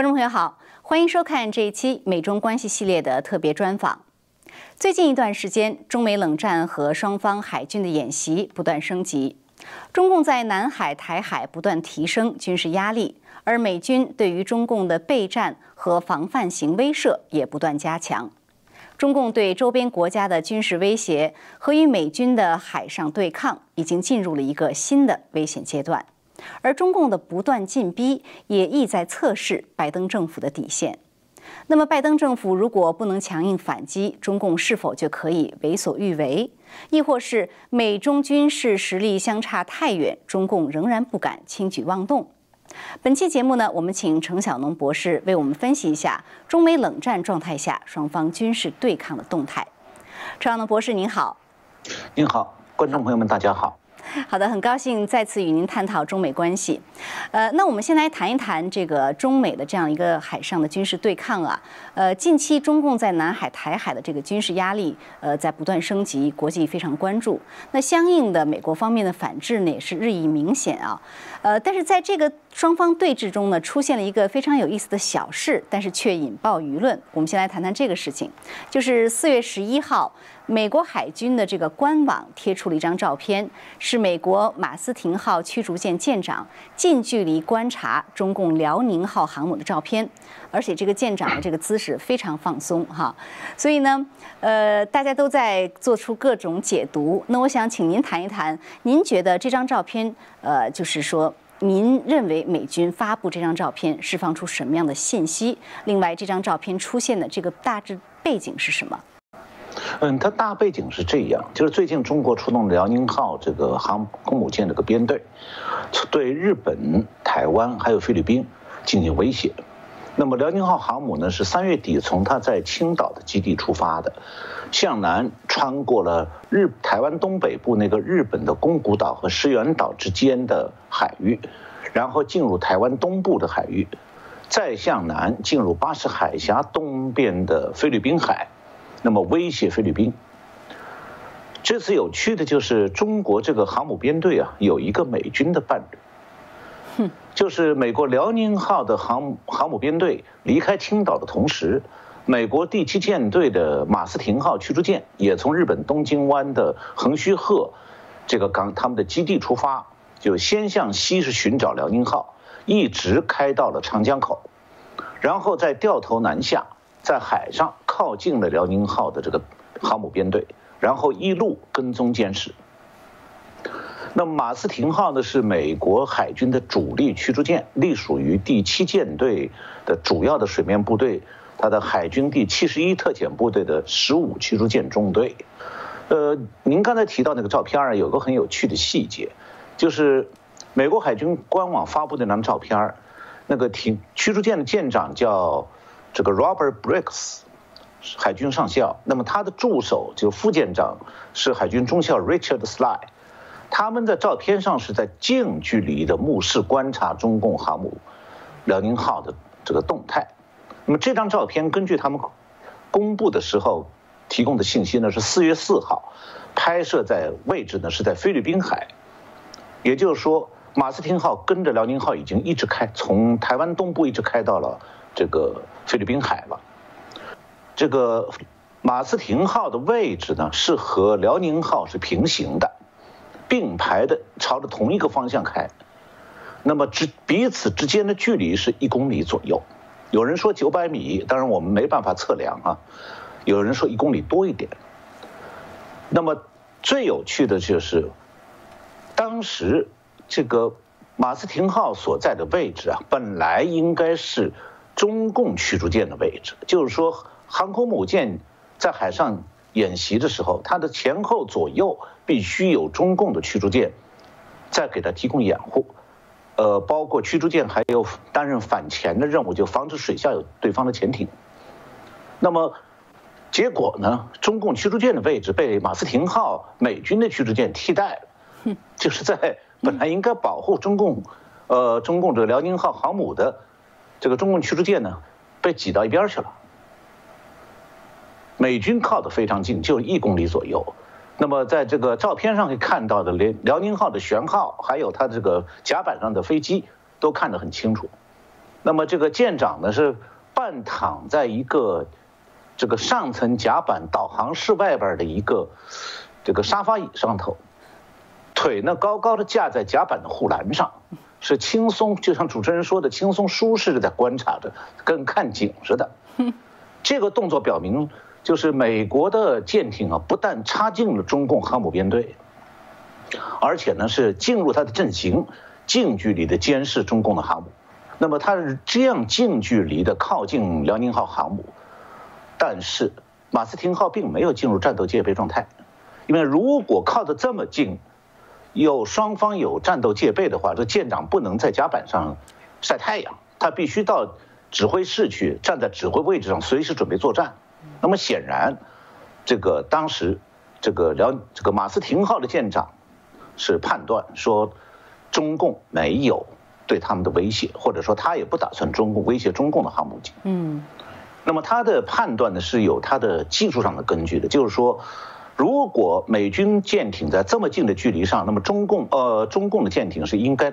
观众朋友好，欢迎收看这一期美中关系系列的特别专访。最近一段时间，中美冷战和双方海军的演习不断升级，中共在南海、台海不断提升军事压力，而美军对于中共的备战和防范型威慑也不断加强。中共对周边国家的军事威胁和与美军的海上对抗已经进入了一个新的危险阶段。而中共的不断进逼，也意在测试拜登政府的底线。那么，拜登政府如果不能强硬反击，中共是否就可以为所欲为？亦或是美中军事实力相差太远，中共仍然不敢轻举妄动？本期节目呢，我们请程晓农博士为我们分析一下中美冷战状态下双方军事对抗的动态。程晓农博士，您好。您好，观众朋友们，大家好。好的，很高兴再次与您探讨中美关系。呃，那我们先来谈一谈这个中美的这样一个海上的军事对抗啊。呃，近期中共在南海、台海的这个军事压力，呃，在不断升级，国际非常关注。那相应的，美国方面的反制呢，也是日益明显啊。呃，但是在这个双方对峙中呢，出现了一个非常有意思的小事，但是却引爆舆论。我们先来谈谈这个事情，就是四月十一号。美国海军的这个官网贴出了一张照片，是美国马斯廷号驱逐舰舰长近距离观察中共辽宁号航母的照片，而且这个舰长的这个姿势非常放松哈，所以呢，呃，大家都在做出各种解读。那我想请您谈一谈，您觉得这张照片，呃，就是说，您认为美军发布这张照片释放出什么样的信息？另外，这张照片出现的这个大致背景是什么？嗯，它大背景是这样，就是最近中国出动辽宁号这个航空母舰这个编队，对日本、台湾还有菲律宾进行威胁。那么辽宁号航母呢，是三月底从它在青岛的基地出发的，向南穿过了日台湾东北部那个日本的宫古岛和石垣岛之间的海域，然后进入台湾东部的海域，再向南进入巴士海峡东边的菲律宾海。那么威胁菲律宾。这次有趣的就是中国这个航母编队啊，有一个美军的伴侣，就是美国辽宁号的航航母编队离开青岛的同时，美国第七舰队的马斯廷号驱逐舰也从日本东京湾的横须贺这个港他们的基地出发，就先向西是寻找辽宁号，一直开到了长江口，然后再掉头南下。在海上靠近了辽宁号的这个航母编队，然后一路跟踪监视。那马斯廷号呢是美国海军的主力驱逐舰，隶属于第七舰队的主要的水面部队，它的海军第七十一特遣部队的十五驱逐舰中队。呃，您刚才提到那个照片儿，有个很有趣的细节，就是美国海军官网发布的那张照片儿，那个艇驱逐舰的舰长叫。这个 Robert Briggs，海军上校，那么他的助手就副舰长是海军中校 Richard Sly，他们在照片上是在近距离的目视观察中共航母辽宁号的这个动态。那么这张照片根据他们公布的时候提供的信息呢，是四月四号拍摄在位置呢是在菲律宾海，也就是说马斯廷号跟着辽宁号已经一直开从台湾东部一直开到了。这个菲律宾海了，这个马斯廷号的位置呢是和辽宁号是平行的，并排的朝着同一个方向开，那么之彼此之间的距离是一公里左右，有人说九百米，当然我们没办法测量啊，有人说一公里多一点。那么最有趣的就是，当时这个马斯廷号所在的位置啊，本来应该是。中共驱逐舰的位置，就是说，航空母舰在海上演习的时候，它的前后左右必须有中共的驱逐舰再给它提供掩护，呃，包括驱逐舰还有担任反潜的任务，就防止水下有对方的潜艇。那么，结果呢，中共驱逐舰的位置被马斯廷号美军的驱逐舰替代了，就是在本来应该保护中共，呃，中共这个辽宁号航母的。这个中共驱逐舰呢，被挤到一边去了。美军靠得非常近，就一公里左右。那么在这个照片上可以看到的，连辽宁号的舷号，还有它这个甲板上的飞机，都看得很清楚。那么这个舰长呢是半躺在一个这个上层甲板导航室外边的一个这个沙发椅上头，腿呢高高的架在甲板的护栏上，是轻松，就像主持人说的轻松舒适的在观察着，跟看景似的。这个动作表明，就是美国的舰艇啊，不但插进了中共航母编队，而且呢是进入它的阵型，近距离的监视中共的航母。那么它是这样近距离的靠近辽宁号航母，但是马斯廷号并没有进入战斗戒备状态，因为如果靠得这么近，有双方有战斗戒备的话，这舰长不能在甲板上晒太阳，他必须到指挥室去，站在指挥位置上，随时准备作战。那么显然，这个当时这个辽这个马斯廷号的舰长是判断说，中共没有。对他们的威胁，或者说他也不打算中共威胁中共的航母舰。嗯，那么他的判断呢是有他的技术上的根据的，就是说，如果美军舰艇在这么近的距离上，那么中共呃中共的舰艇是应该，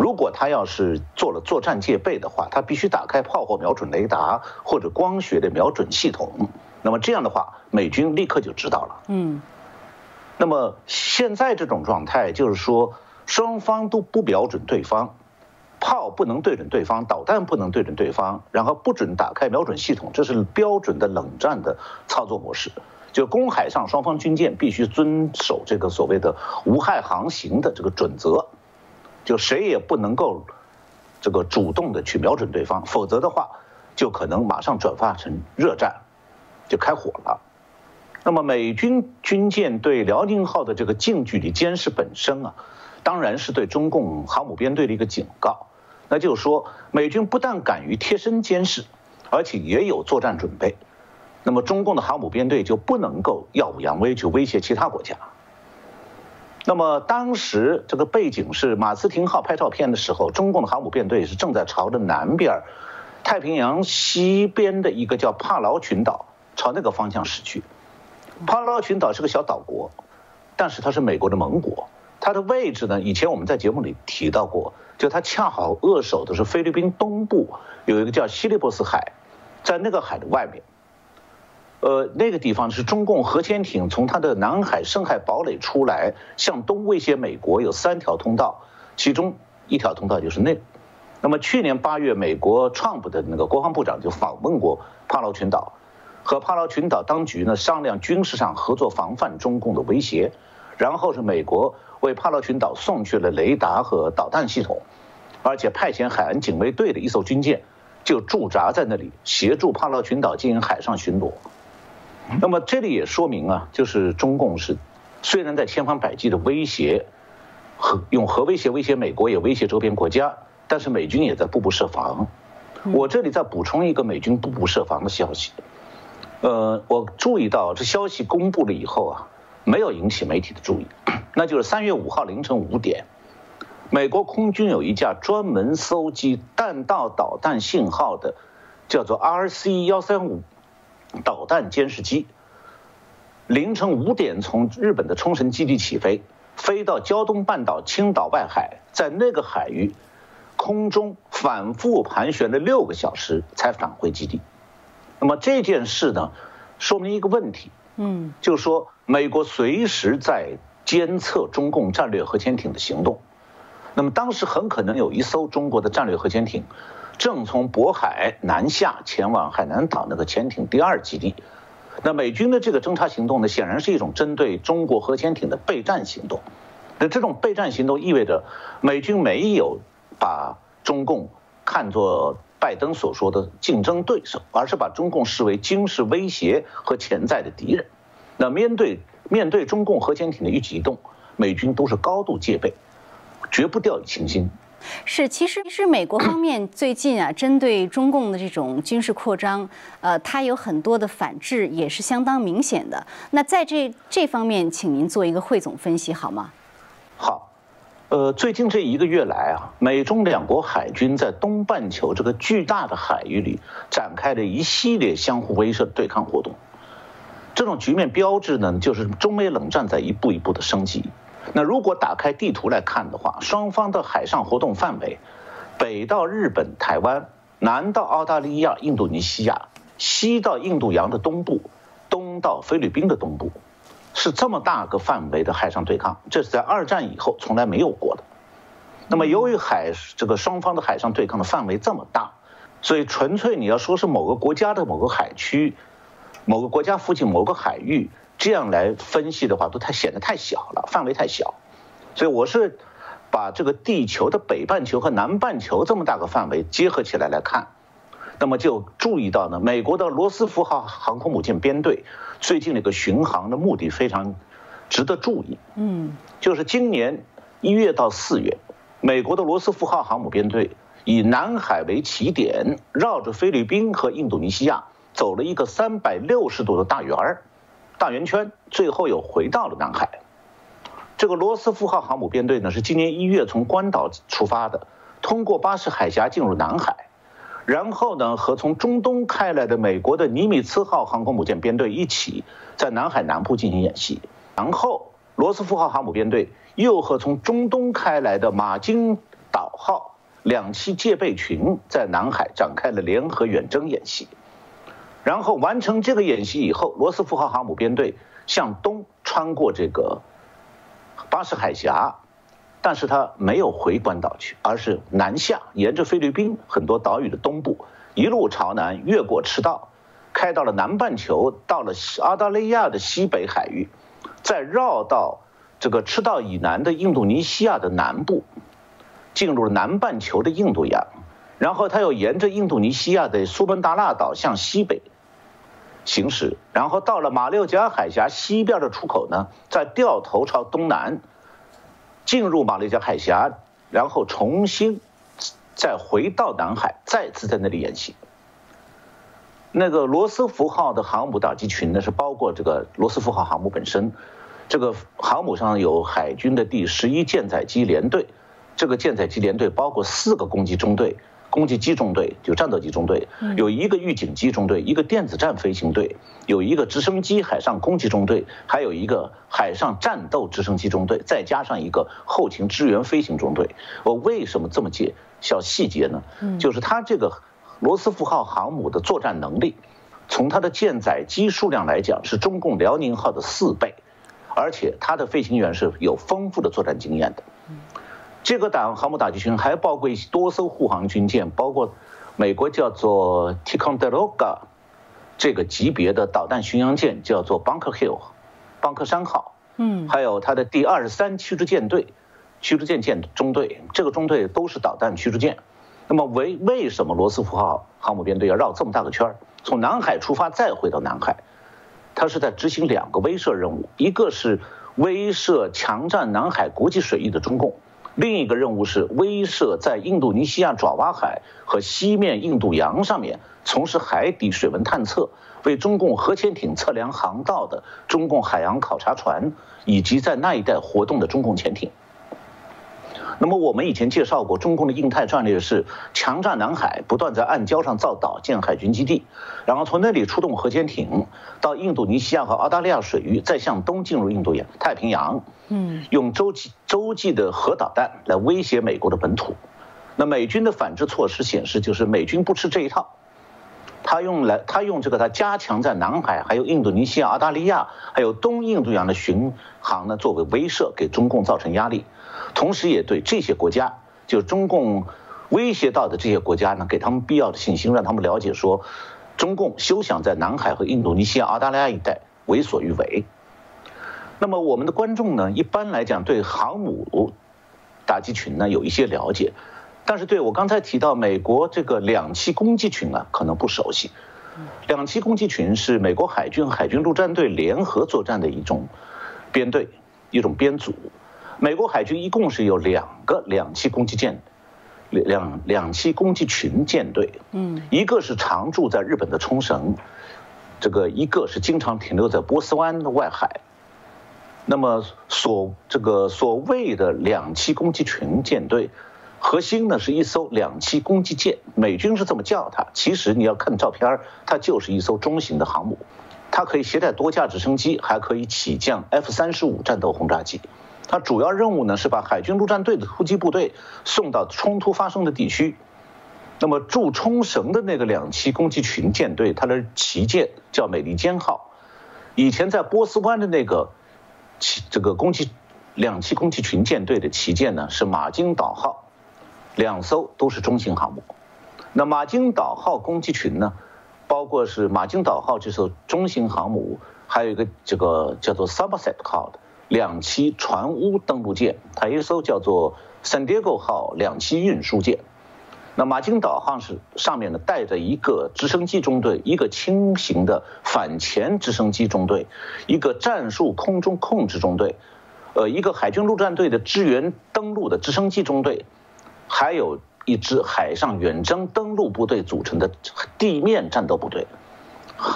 如果他要是做了作战戒备的话，他必须打开炮火瞄准雷达或者光学的瞄准系统。那么这样的话，美军立刻就知道了。嗯，那么现在这种状态就是说。双方都不瞄准对方，炮不能对准对方，导弹不能对准对方，然后不准打开瞄准系统，这是标准的冷战的操作模式。就公海上双方军舰必须遵守这个所谓的无害航行的这个准则，就谁也不能够这个主动的去瞄准对方，否则的话就可能马上转化成热战，就开火了。那么美军军舰对辽宁号的这个近距离监视本身啊。当然是对中共航母编队的一个警告，那就是说，美军不但敢于贴身监视，而且也有作战准备，那么中共的航母编队就不能够耀武扬威去威胁其他国家。那么当时这个背景是马斯廷号拍照片的时候，中共的航母编队是正在朝着南边，太平洋西边的一个叫帕劳群岛，朝那个方向驶去。帕劳群岛是个小岛国，但是它是美国的盟国。它的位置呢？以前我们在节目里提到过，就它恰好扼守的是菲律宾东部有一个叫西里波斯海，在那个海的外面，呃，那个地方是中共核潜艇从它的南海深海堡垒出来，向东威胁美国有三条通道，其中一条通道就是那。那么去年八月，美国创部的那个国防部长就访问过帕劳群岛，和帕劳群岛当局呢商量军事上合作，防范中共的威胁。然后是美国为帕劳群岛送去了雷达和导弹系统，而且派遣海岸警卫队的一艘军舰就驻扎在那里，协助帕劳群岛进行海上巡逻。那么这里也说明啊，就是中共是虽然在千方百计的威胁，核用核威胁威胁美国，也威胁周边国家，但是美军也在步步设防。我这里再补充一个美军步步设防的消息，呃，我注意到这消息公布了以后啊。没有引起媒体的注意，那就是三月五号凌晨五点，美国空军有一架专门搜集弹道导弹信号的，叫做 RC 幺三五导弹监视机，凌晨五点从日本的冲绳基地起飞，飞到胶东半岛青岛外海，在那个海域空中反复盘旋了六个小时才返回基地。那么这件事呢，说明一个问题。嗯，就是说，美国随时在监测中共战略核潜艇的行动。那么当时很可能有一艘中国的战略核潜艇，正从渤海南下前往海南岛那个潜艇第二基地。那美军的这个侦察行动呢，显然是一种针对中国核潜艇的备战行动。那这种备战行动意味着美军没有把中共看作。拜登所说的竞争对手，而是把中共视为军事威胁和潜在的敌人。那面对面对中共核潜艇的一举一动，美军都是高度戒备，绝不掉以轻心。是，其实其实美国方面最近啊，针对中共的这种军事扩张，呃，它有很多的反制，也是相当明显的。那在这这方面，请您做一个汇总分析好吗？好。呃，最近这一个月来啊，美中两国海军在东半球这个巨大的海域里展开了一系列相互威慑对抗活动。这种局面标志呢，就是中美冷战在一步一步的升级。那如果打开地图来看的话，双方的海上活动范围北到日本、台湾，南到澳大利亚、印度尼西亚，西到印度洋的东部，东到菲律宾的东部，是这么大个范围的海上对抗，这是在二战以后从来没有过的。那么由于海这个双方的海上对抗的范围这么大，所以纯粹你要说是某个国家的某个海区。某个国家附近某个海域，这样来分析的话，都太显得太小了，范围太小。所以我是把这个地球的北半球和南半球这么大个范围结合起来来看，那么就注意到呢，美国的罗斯福号航空母舰编队最近那个巡航的目的非常值得注意。嗯，就是今年一月到四月，美国的罗斯福号航母编队以南海为起点，绕着菲律宾和印度尼西亚。走了一个三百六十度的大圆儿，大圆圈，最后又回到了南海。这个罗斯福号航母编队呢，是今年一月从关岛出发的，通过巴士海峡进入南海，然后呢和从中东开来的美国的尼米兹号航空母舰编队一起在南海南部进行演习，然后罗斯福号航母编队又和从中东开来的马金岛号两栖戒备群在南海展开了联合远征演习。然后完成这个演习以后，罗斯福号航母编队向东穿过这个巴士海峡，但是它没有回关岛去，而是南下，沿着菲律宾很多岛屿的东部，一路朝南，越过赤道，开到了南半球，到了澳大利亚的西北海域，再绕到这个赤道以南的印度尼西亚的南部，进入了南半球的印度洋。然后他又沿着印度尼西亚的苏门答腊岛向西北行驶，然后到了马六甲海峡西边的出口呢，再掉头朝东南进入马六甲海峡，然后重新再回到南海，再次在那里演习。那个罗斯福号的航母打击群呢，是包括这个罗斯福号航母本身，这个航母上有海军的第十一舰载机联队，这个舰载机联队包括四个攻击中队。攻击机中队就战斗机中队，有一个预警机中队，一个电子战飞行队，有一个直升机海上攻击中队，还有一个海上战斗直升机中队，再加上一个后勤支援飞行中队。我为什么这么介小细节呢？就是它这个罗斯福号航母的作战能力，从它的舰载机数量来讲是中共辽宁号的四倍，而且它的飞行员是有丰富的作战经验的。这个打航母打击群还包括多艘护航军舰，包括美国叫做 Ticonderoga 这个级别的导弹巡洋舰，叫做 Bunker Hill，邦克山号。嗯，还有它的第二十三驱逐舰队，驱逐舰舰中队，这个中队都是导弹驱逐舰。那么为为什么罗斯福号航母编队要绕这么大个圈儿，从南海出发再回到南海？它是在执行两个威慑任务，一个是威慑强占南海国际水域的中共。另一个任务是威慑在印度尼西亚爪哇海和西面印度洋上面从事海底水文探测、为中共核潜艇测量航道的中共海洋考察船，以及在那一带活动的中共潜艇。那么我们以前介绍过，中共的印太战略是强占南海，不断在暗礁上造岛建海军基地，然后从那里出动核潜艇到印度尼西亚和澳大利亚水域，再向东进入印度洋、太平洋，嗯，用洲际洲际的核导弹来威胁美国的本土。那美军的反制措施显示，就是美军不吃这一套，他用来他用这个他加强在南海、还有印度尼西亚、澳大利亚还有东印度洋的巡航呢，作为威慑，给中共造成压力。同时，也对这些国家，就中共威胁到的这些国家呢，给他们必要的信心，让他们了解说，中共休想在南海和印度尼西亚、澳大利亚一带为所欲为。那么，我们的观众呢，一般来讲对航母打击群呢有一些了解，但是对我刚才提到美国这个两栖攻击群啊，可能不熟悉。两栖攻击群是美国海军海军陆战队联合作战的一种编队，一种编组。美国海军一共是有两个两栖攻击舰，两两栖攻击群舰队，嗯，一个是常驻在日本的冲绳，这个一个是经常停留在波斯湾的外海。那么所这个所谓的两栖攻击群舰队，核心呢是一艘两栖攻击舰，美军是这么叫它。其实你要看照片它就是一艘中型的航母，它可以携带多架直升机，还可以起降 F 三十五战斗轰炸机。它主要任务呢是把海军陆战队的突击部队送到冲突发生的地区。那么驻冲绳的那个两栖攻击群舰队，它的旗舰叫美利坚号。以前在波斯湾的那个旗这个攻击两栖攻击群舰队的旗舰呢是马金岛号，两艘都是中型航母。那马金岛号攻击群呢，包括是马金岛号这艘中型航母，还有一个这个叫做 Somerset 号的。两栖船坞登陆舰，它一艘叫做 San Diego 号两栖运输舰。那马金岛号是上面呢带着一个直升机中队，一个轻型的反潜直升机中队，一个战术空中控制中队，呃，一个海军陆战队的支援登陆的直升机中队，还有一支海上远征登陆部队组成的地面战斗部队，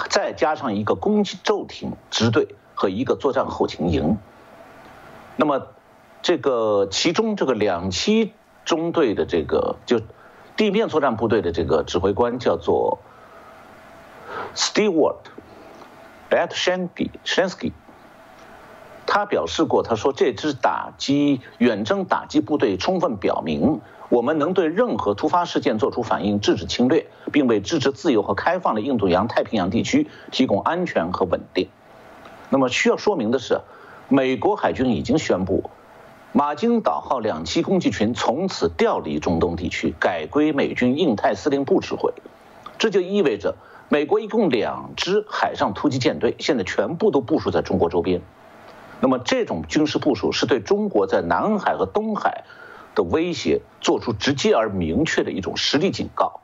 再加上一个攻击舟艇支队和一个作战后勤营。那么，这个其中这个两栖中队的这个就地面作战部队的这个指挥官叫做 Stewart Batshansky，他表示过，他说这支打击远征打击部队充分表明，我们能对任何突发事件做出反应，制止侵略，并为支持自由和开放的印度洋太平洋地区提供安全和稳定。那么需要说明的是。美国海军已经宣布，马金岛号两栖攻击群从此调离中东地区，改归美军印太司令部指挥。这就意味着，美国一共两支海上突击舰队现在全部都部署在中国周边。那么，这种军事部署是对中国在南海和东海的威胁做出直接而明确的一种实力警告。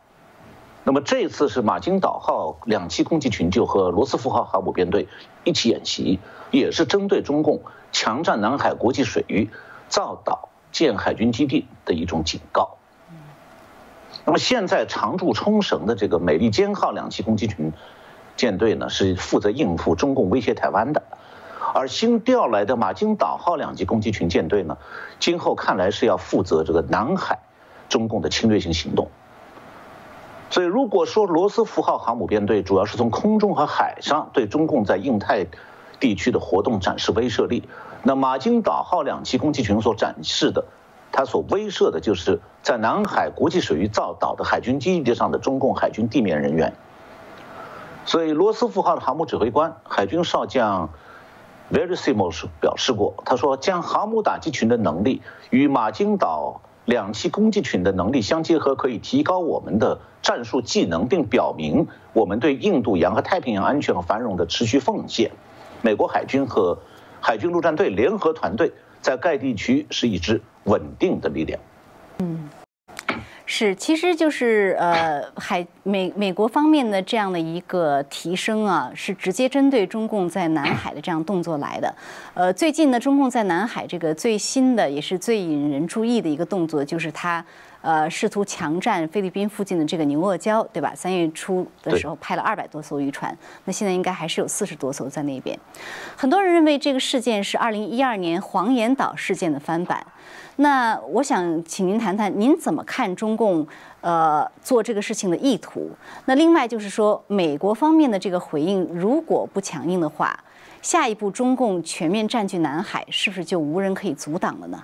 那么，这次是马金岛号两栖攻击群就和罗斯福号航母编队一起演习。也是针对中共强占南海国际水域、造岛建海军基地的一种警告。那么现在常驻冲绳的这个美利坚号两栖攻击群舰队呢，是负责应付中共威胁台湾的；而新调来的马金岛号两栖攻击群舰队呢，今后看来是要负责这个南海中共的侵略性行动。所以，如果说罗斯福号航母编队主要是从空中和海上对中共在印太。地区的活动展示威慑力，那马金岛号两栖攻击群所展示的，它所威慑的就是在南海国际水域造岛的海军基地上的中共海军地面人员。所以，罗斯福号的航母指挥官海军少将 Verisimos 表示过，他说，将航母打击群的能力与马金岛两栖攻击群的能力相结合，可以提高我们的战术技能，并表明我们对印度洋和太平洋安全和繁荣的持续奉献。美国海军和海军陆战队联合团队在该地区是一支稳定的力量。嗯，是，其实就是呃，海美美国方面的这样的一个提升啊，是直接针对中共在南海的这样动作来的。呃，最近呢，中共在南海这个最新的也是最引人注意的一个动作，就是他。呃，试图强占菲律宾附近的这个牛轭礁，对吧？三月初的时候派了二百多艘渔船，那现在应该还是有四十多艘在那边。很多人认为这个事件是二零一二年黄岩岛事件的翻版。那我想请您谈谈，您怎么看中共呃做这个事情的意图？那另外就是说，美国方面的这个回应如果不强硬的话，下一步中共全面占据南海，是不是就无人可以阻挡了呢？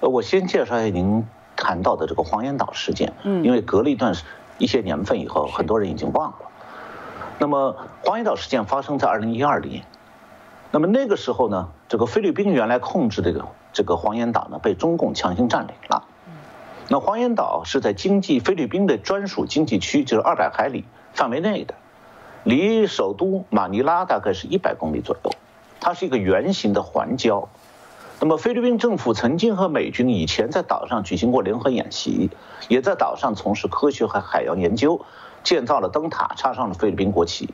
呃，我先介绍一下您。谈到的这个黄岩岛事件，嗯，因为隔了一段一些年份以后，很多人已经忘了。那么黄岩岛事件发生在二零一二年，那么那个时候呢，这个菲律宾原来控制这个这个黄岩岛呢，被中共强行占领了。那黄岩岛是在经济菲律宾的专属经济区，就是二百海里范围内的，离首都马尼拉大概是一百公里左右，它是一个圆形的环礁。那么，菲律宾政府曾经和美军以前在岛上举行过联合演习，也在岛上从事科学和海洋研究，建造了灯塔，插上了菲律宾国旗。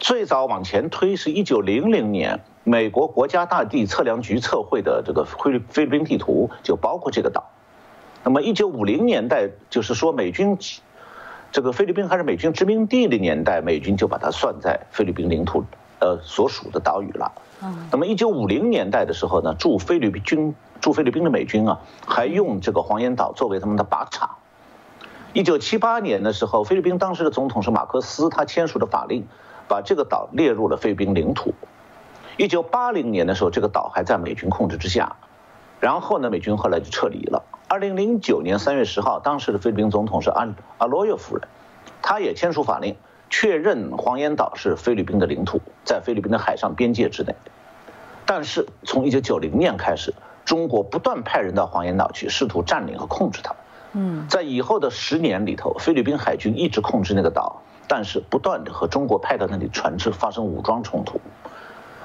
最早往前推是1900年，美国国家大地测量局测绘的这个菲律菲律宾地图就包括这个岛。那么1950年代，就是说美军这个菲律宾还是美军殖民地的年代，美军就把它算在菲律宾领土呃所属的岛屿了。那么，一九五零年代的时候呢，驻菲律宾军驻菲律宾的美军啊，还用这个黄岩岛作为他们的靶场。一九七八年的时候，菲律宾当时的总统是马克思，他签署的法令，把这个岛列入了菲律宾领土。一九八零年的时候，这个岛还在美军控制之下，然后呢，美军后来就撤离了。二零零九年三月十号，当时的菲律宾总统是阿阿罗约夫人，她也签署法令，确认黄岩岛是菲律宾的领土，在菲律宾的海上边界之内。但是从一九九零年开始，中国不断派人到黄岩岛去，试图占领和控制它。嗯，在以后的十年里头，菲律宾海军一直控制那个岛，但是不断的和中国派到那里船只发生武装冲突。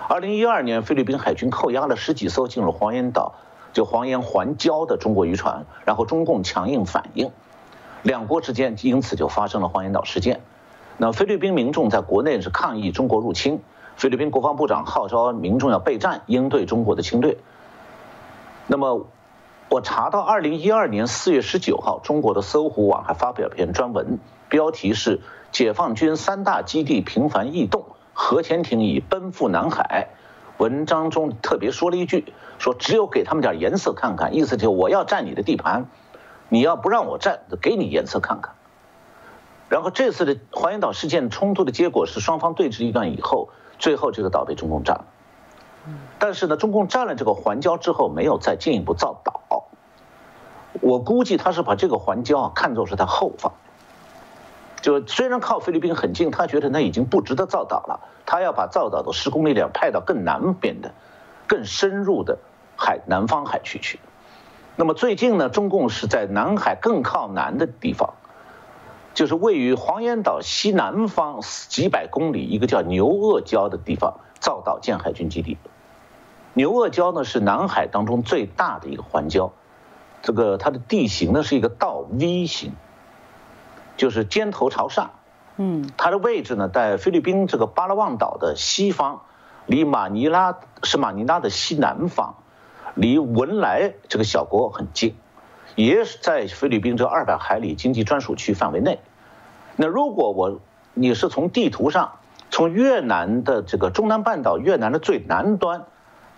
二零一二年，菲律宾海军扣押了十几艘进入黄岩岛，就黄岩环礁的中国渔船，然后中共强硬反应，两国之间因此就发生了黄岩岛事件。那菲律宾民众在国内是抗议中国入侵，菲律宾国防部长号召民众要备战，应对中国的侵略。那么。我查到，二零一二年四月十九号，中国的搜狐网还发表篇专文，标题是“解放军三大基地频繁异动，核潜艇已奔赴南海”。文章中特别说了一句，说只有给他们点颜色看看，意思就我要占你的地盘，你要不让我占，给你颜色看看。然后这次的黄岩岛事件冲突的结果是，双方对峙一段以后，最后这个岛被中共占了。但是呢，中共占了这个环礁之后，没有再进一步造岛。我估计他是把这个环礁啊看作是他后方，就虽然靠菲律宾很近，他觉得那已经不值得造岛了，他要把造岛的施工力量派到更南边的、更深入的海南方海区去。那么最近呢，中共是在南海更靠南的地方，就是位于黄岩岛西南方几百公里一个叫牛轭礁的地方造岛建海军基地。牛轭礁呢是南海当中最大的一个环礁。这个它的地形呢是一个倒 V 型，就是尖头朝上。嗯，它的位置呢在菲律宾这个巴拉望岛的西方，离马尼拉是马尼拉的西南方，离文莱这个小国很近，也是在菲律宾这二百海里经济专属区范围内。那如果我你是从地图上从越南的这个中南半岛越南的最南端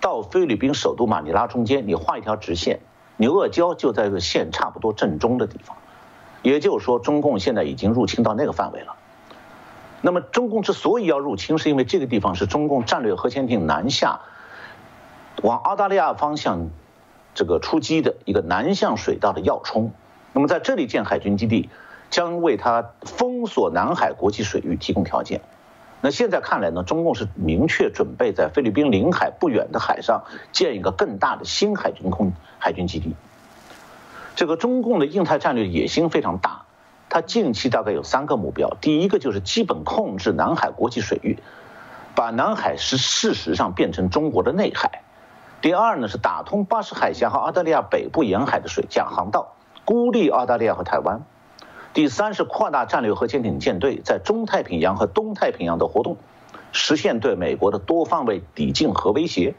到菲律宾首都马尼拉中间，你画一条直线。牛轭礁就在这个线差不多正中的地方，也就是说，中共现在已经入侵到那个范围了。那么，中共之所以要入侵，是因为这个地方是中共战略核潜艇南下往澳大利亚方向这个出击的一个南向水道的要冲。那么，在这里建海军基地，将为他封锁南海国际水域提供条件。那现在看来呢，中共是明确准备在菲律宾领海不远的海上建一个更大的新海军空海军基地。这个中共的印太战略野心非常大，它近期大概有三个目标：第一个就是基本控制南海国际水域，把南海是事实上变成中国的内海；第二呢是打通巴士海峡和澳大利亚北部沿海的水下航道，孤立澳大利亚和台湾。第三是扩大战略核潜艇舰队在中太平洋和东太平洋的活动，实现对美国的多方位抵近核威胁。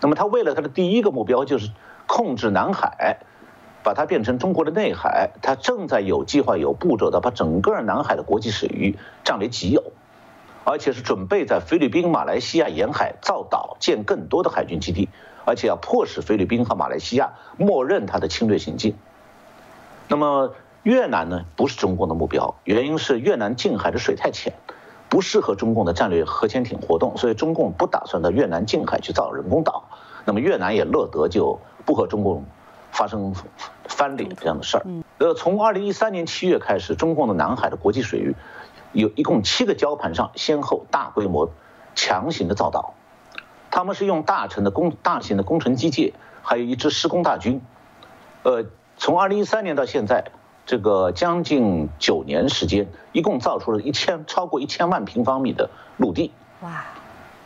那么，他为了他的第一个目标就是控制南海，把它变成中国的内海，他正在有计划、有步骤的把整个南海的国际水域占为己有，而且是准备在菲律宾、马来西亚沿海造岛、建更多的海军基地，而且要迫使菲律宾和马来西亚默认它的侵略行径。那么。越南呢不是中共的目标，原因是越南近海的水太浅，不适合中共的战略核潜艇活动，所以中共不打算到越南近海去造人工岛。那么越南也乐得就不和中共发生翻脸这样的事儿。呃，从二零一三年七月开始，中共的南海的国际水域有一共七个礁盘上先后大规模强行的造岛，他们是用大成的工大型的工程机械，还有一支施工大军。呃，从二零一三年到现在。这个将近九年时间，一共造出了一千超过一千万平方米的陆地。哇！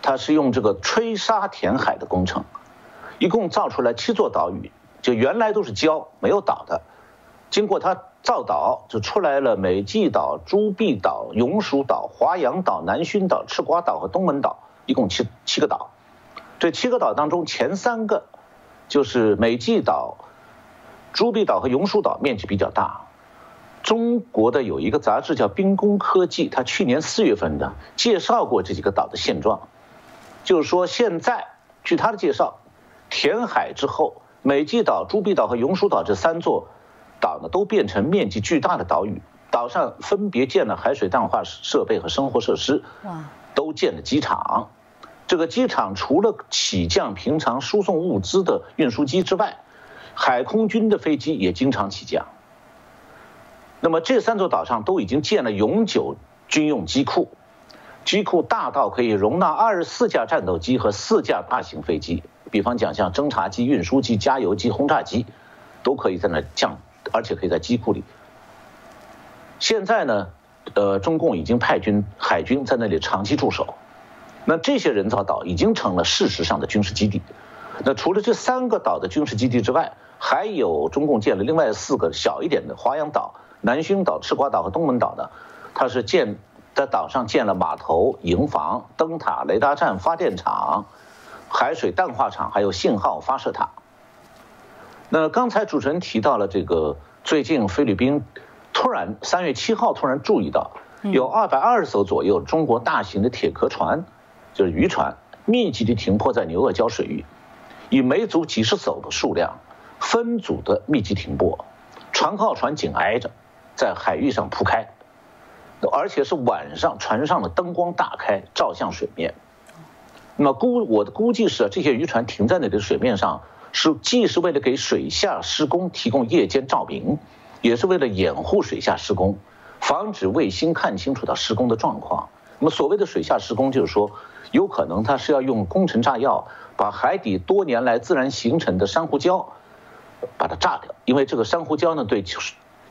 它是用这个吹沙填海的工程，一共造出来七座岛屿，就原来都是礁没有岛的。经过它造岛，就出来了美济岛、朱碧岛、永暑岛、华阳岛、南薰岛、赤瓜岛和东门岛，一共七七个岛。这七个岛当中，前三个就是美济岛、朱碧岛和永暑岛，面积比较大。中国的有一个杂志叫《兵工科技》，它去年四月份的介绍过这几个岛的现状，就是说现在据他的介绍，填海之后，美济岛、朱碧岛和永暑岛这三座岛呢，都变成面积巨大的岛屿，岛上分别建了海水淡化设备和生活设施，都建了机场，这个机场除了起降平常输送物资的运输机之外，海空军的飞机也经常起降。那么这三座岛上都已经建了永久军用机库，机库大到可以容纳二十四架战斗机和四架大型飞机，比方讲像侦察机、运输机、加油机、轰炸机，都可以在那降，而且可以在机库里。现在呢，呃，中共已经派军海军在那里长期驻守，那这些人造岛已经成了事实上的军事基地。那除了这三个岛的军事基地之外，还有中共建了另外四个小一点的华阳岛。南薰岛、赤瓜岛和东门岛呢，它是建在岛上建了码头、营房、灯塔、雷达站、发电厂、海水淡化厂，还有信号发射塔。那刚才主持人提到了这个，最近菲律宾突然三月七号突然注意到，有二百二十艘左右中国大型的铁壳船，就是渔船，密集地停泊在牛轭礁水域，以每组几十艘的数量，分组的密集停泊，船靠船紧挨着。在海域上铺开，而且是晚上，船上的灯光大开，照向水面。那么估我的估计是，这些渔船停在那里的水面上，是既是为了给水下施工提供夜间照明，也是为了掩护水下施工，防止卫星看清楚到施工的状况。那么所谓的水下施工，就是说，有可能它是要用工程炸药把海底多年来自然形成的珊瑚礁把它炸掉，因为这个珊瑚礁呢对。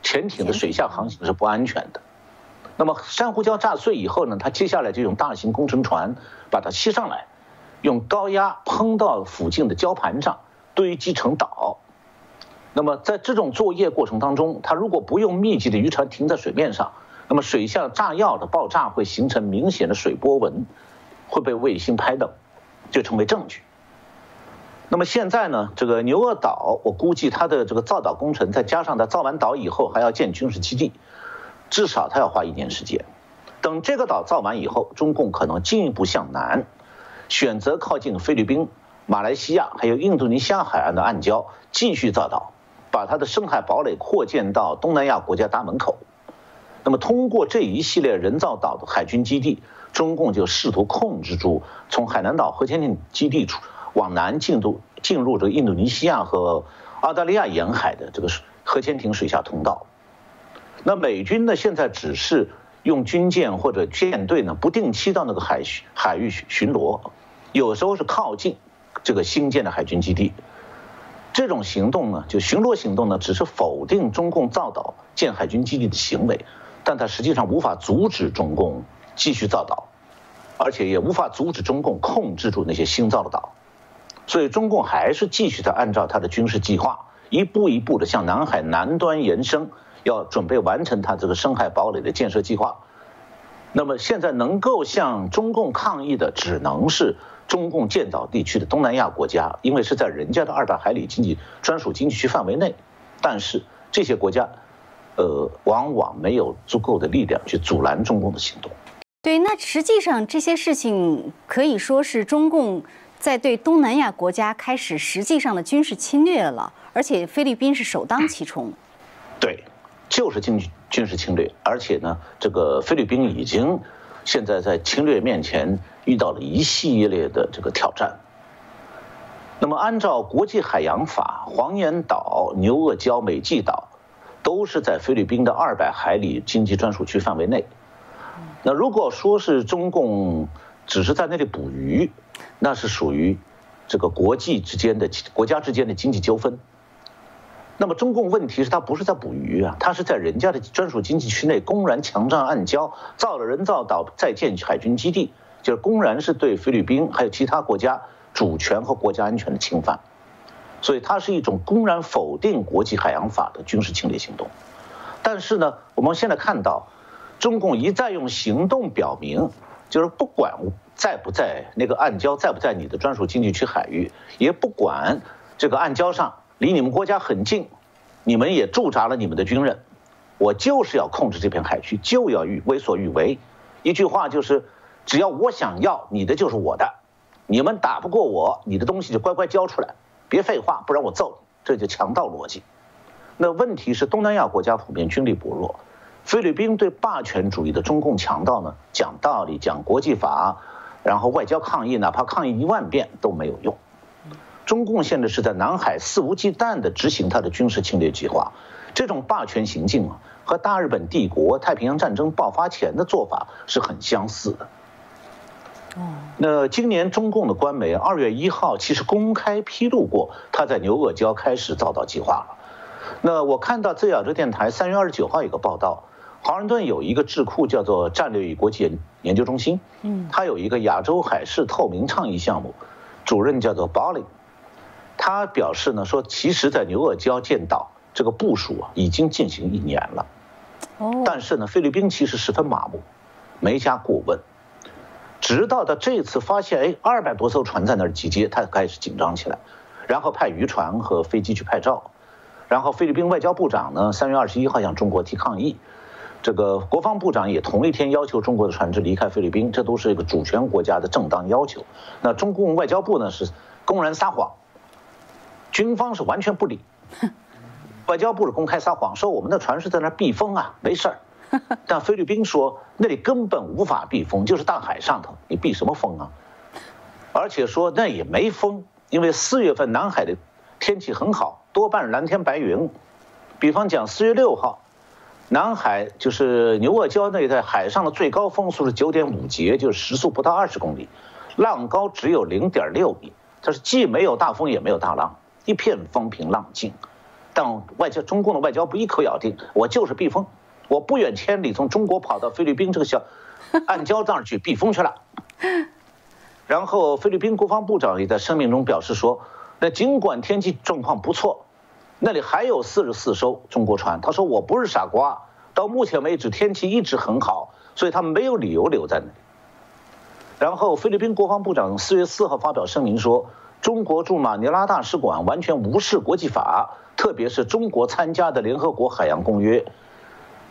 潜艇的水下航行是不安全的。那么珊瑚礁炸碎以后呢？它接下来就用大型工程船把它吸上来，用高压喷到附近的礁盘上，堆积成岛。那么在这种作业过程当中，它如果不用密集的渔船停在水面上，那么水下炸药的爆炸会形成明显的水波纹，会被卫星拍到，就成为证据。那么现在呢，这个牛轭岛，我估计它的这个造岛工程，再加上它造完岛以后还要建军事基地，至少它要花一年时间。等这个岛造完以后，中共可能进一步向南，选择靠近菲律宾、马来西亚还有印度尼西亚海岸的暗礁继续造岛，把它的深海堡垒扩建到东南亚国家大门口。那么通过这一系列人造岛的海军基地，中共就试图控制住从海南岛核潜艇基地出。往南进入进入这个印度尼西亚和澳大利亚沿海的这个核潜艇水下通道，那美军呢现在只是用军舰或者舰队呢不定期到那个海海域巡逻，有时候是靠近这个新建的海军基地，这种行动呢就巡逻行动呢只是否定中共造岛建海军基地的行为，但它实际上无法阻止中共继续造岛，而且也无法阻止中共控制住那些新造的岛。所以中共还是继续的按照他的军事计划，一步一步的向南海南端延伸，要准备完成他这个深海堡垒的建设计划。那么现在能够向中共抗议的，只能是中共建岛地区的东南亚国家，因为是在人家的二百海里经济专属经济区范围内。但是这些国家，呃，往往没有足够的力量去阻拦中共的行动。对，那实际上这些事情可以说是中共。在对东南亚国家开始实际上的军事侵略了，而且菲律宾是首当其冲。对，就是军军事侵略，而且呢，这个菲律宾已经现在在侵略面前遇到了一系列的这个挑战。那么，按照国际海洋法，黄岩岛、牛轭礁、美济岛都是在菲律宾的二百海里经济专属区范围内。那如果说是中共只是在那里捕鱼，那是属于这个国际之间的国家之间的经济纠纷。那么中共问题是他不是在捕鱼啊，他是在人家的专属经济区内公然强占暗礁，造了人造岛，再建海军基地，就是公然是对菲律宾还有其他国家主权和国家安全的侵犯。所以它是一种公然否定国际海洋法的军事侵略行动。但是呢，我们现在看到，中共一再用行动表明，就是不管。在不在那个暗礁，在不在你的专属经济区海域，也不管这个暗礁上离你们国家很近，你们也驻扎了你们的军人，我就是要控制这片海区，就要欲为所欲为。一句话就是，只要我想要，你的就是我的。你们打不过我，你的东西就乖乖交出来，别废话，不然我揍你。这就强盗逻辑。那问题是东南亚国家普遍军力薄弱，菲律宾对霸权主义的中共强盗呢，讲道理，讲国际法。然后外交抗议，哪怕抗议一万遍都没有用。中共现在是在南海肆无忌惮地执行他的军事侵略计划，这种霸权行径啊，和大日本帝国太平洋战争爆发前的做法是很相似的。那今年中共的官媒二月一号其实公开披露过，他在牛阿胶开始造岛计划了。那我看到自由亚洲电台三月二十九号有个报道，华盛顿有一个智库叫做战略与国际研究中心，嗯，它有一个亚洲海事透明倡议项目，主任叫做 Bolling，他表示呢说，其实，在牛阿胶建岛这个部署啊，已经进行一年了，哦，但是呢，菲律宾其实十分麻木，没加过问。直到他这次发现，哎，二百多艘船在那儿集结，他开始紧张起来，然后派渔船和飞机去拍照，然后菲律宾外交部长呢，三月二十一号向中国提抗议，这个国防部长也同一天要求中国的船只离开菲律宾，这都是一个主权国家的正当要求。那中共外交部呢是公然撒谎，军方是完全不理，外交部是公开撒谎，说我们的船是在那避风啊，没事儿。但菲律宾说那里根本无法避风，就是大海上头，你避什么风啊？而且说那也没风，因为四月份南海的天气很好，多半是蓝天白云。比方讲四月六号，南海就是牛轭礁那一带海上的最高风速是九点五节，就是时速不到二十公里，浪高只有零点六米，它是既没有大风也没有大浪，一片风平浪静。但外交中共的外交部一口咬定，我就是避风。我不远千里从中国跑到菲律宾这个小 暗礁那儿去避风去了。然后菲律宾国防部长也在声明中表示说，那尽管天气状况不错，那里还有四十四艘中国船。他说我不是傻瓜，到目前为止天气一直很好，所以他们没有理由留在那里。然后菲律宾国防部长四月四号发表声明说，中国驻马尼拉大使馆完全无视国际法，特别是中国参加的联合国海洋公约。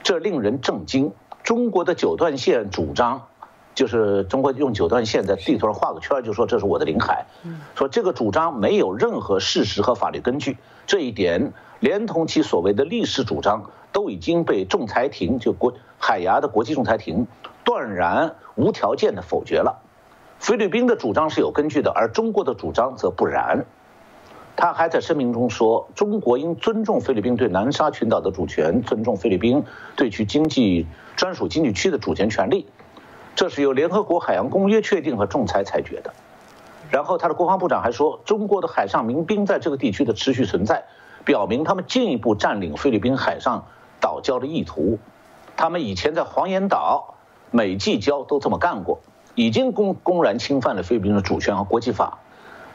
这令人震惊。中国的九段线主张，就是中国用九段线在地图上画个圈，就说这是我的领海。说这个主张没有任何事实和法律根据。这一点，连同其所谓的历史主张，都已经被仲裁庭就国海牙的国际仲裁庭断然无条件的否决了。菲律宾的主张是有根据的，而中国的主张则不然。他还在声明中说：“中国应尊重菲律宾对南沙群岛的主权，尊重菲律宾对其经济专属经济区的主权权利，这是由联合国海洋公约确定和仲裁裁决的。”然后，他的国防部长还说：“中国的海上民兵在这个地区的持续存在，表明他们进一步占领菲律宾海上岛礁的意图。他们以前在黄岩岛、美济礁都这么干过，已经公公然侵犯了菲律宾的主权和国际法。”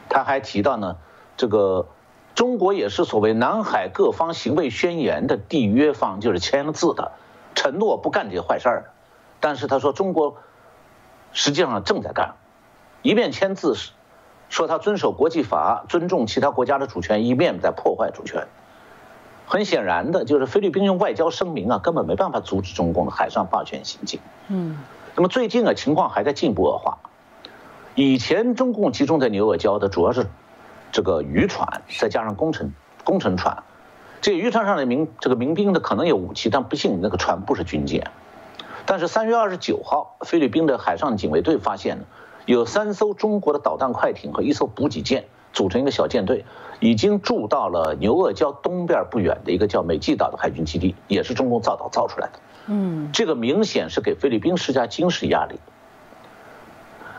他还提到呢。这个中国也是所谓南海各方行为宣言的缔约方，就是签了字的，承诺不干这些坏事儿。但是他说中国实际上正在干，一面签字说他遵守国际法，尊重其他国家的主权，一面在破坏主权。很显然的，就是菲律宾用外交声明啊，根本没办法阻止中共的海上霸权行径。嗯。那么最近啊，情况还在进一步恶化。以前中共集中在牛耳礁的主要是。这个渔船再加上工程工程船，这渔船上的民这个民兵呢可能有武器，但不幸那个船不是军舰。但是三月二十九号，菲律宾的海上警卫队发现呢，有三艘中国的导弹快艇和一艘补给舰组成一个小舰队，已经驻到了牛轭礁东边不远的一个叫美济岛的海军基地，也是中共造岛造出来的。嗯，这个明显是给菲律宾施加军事压力。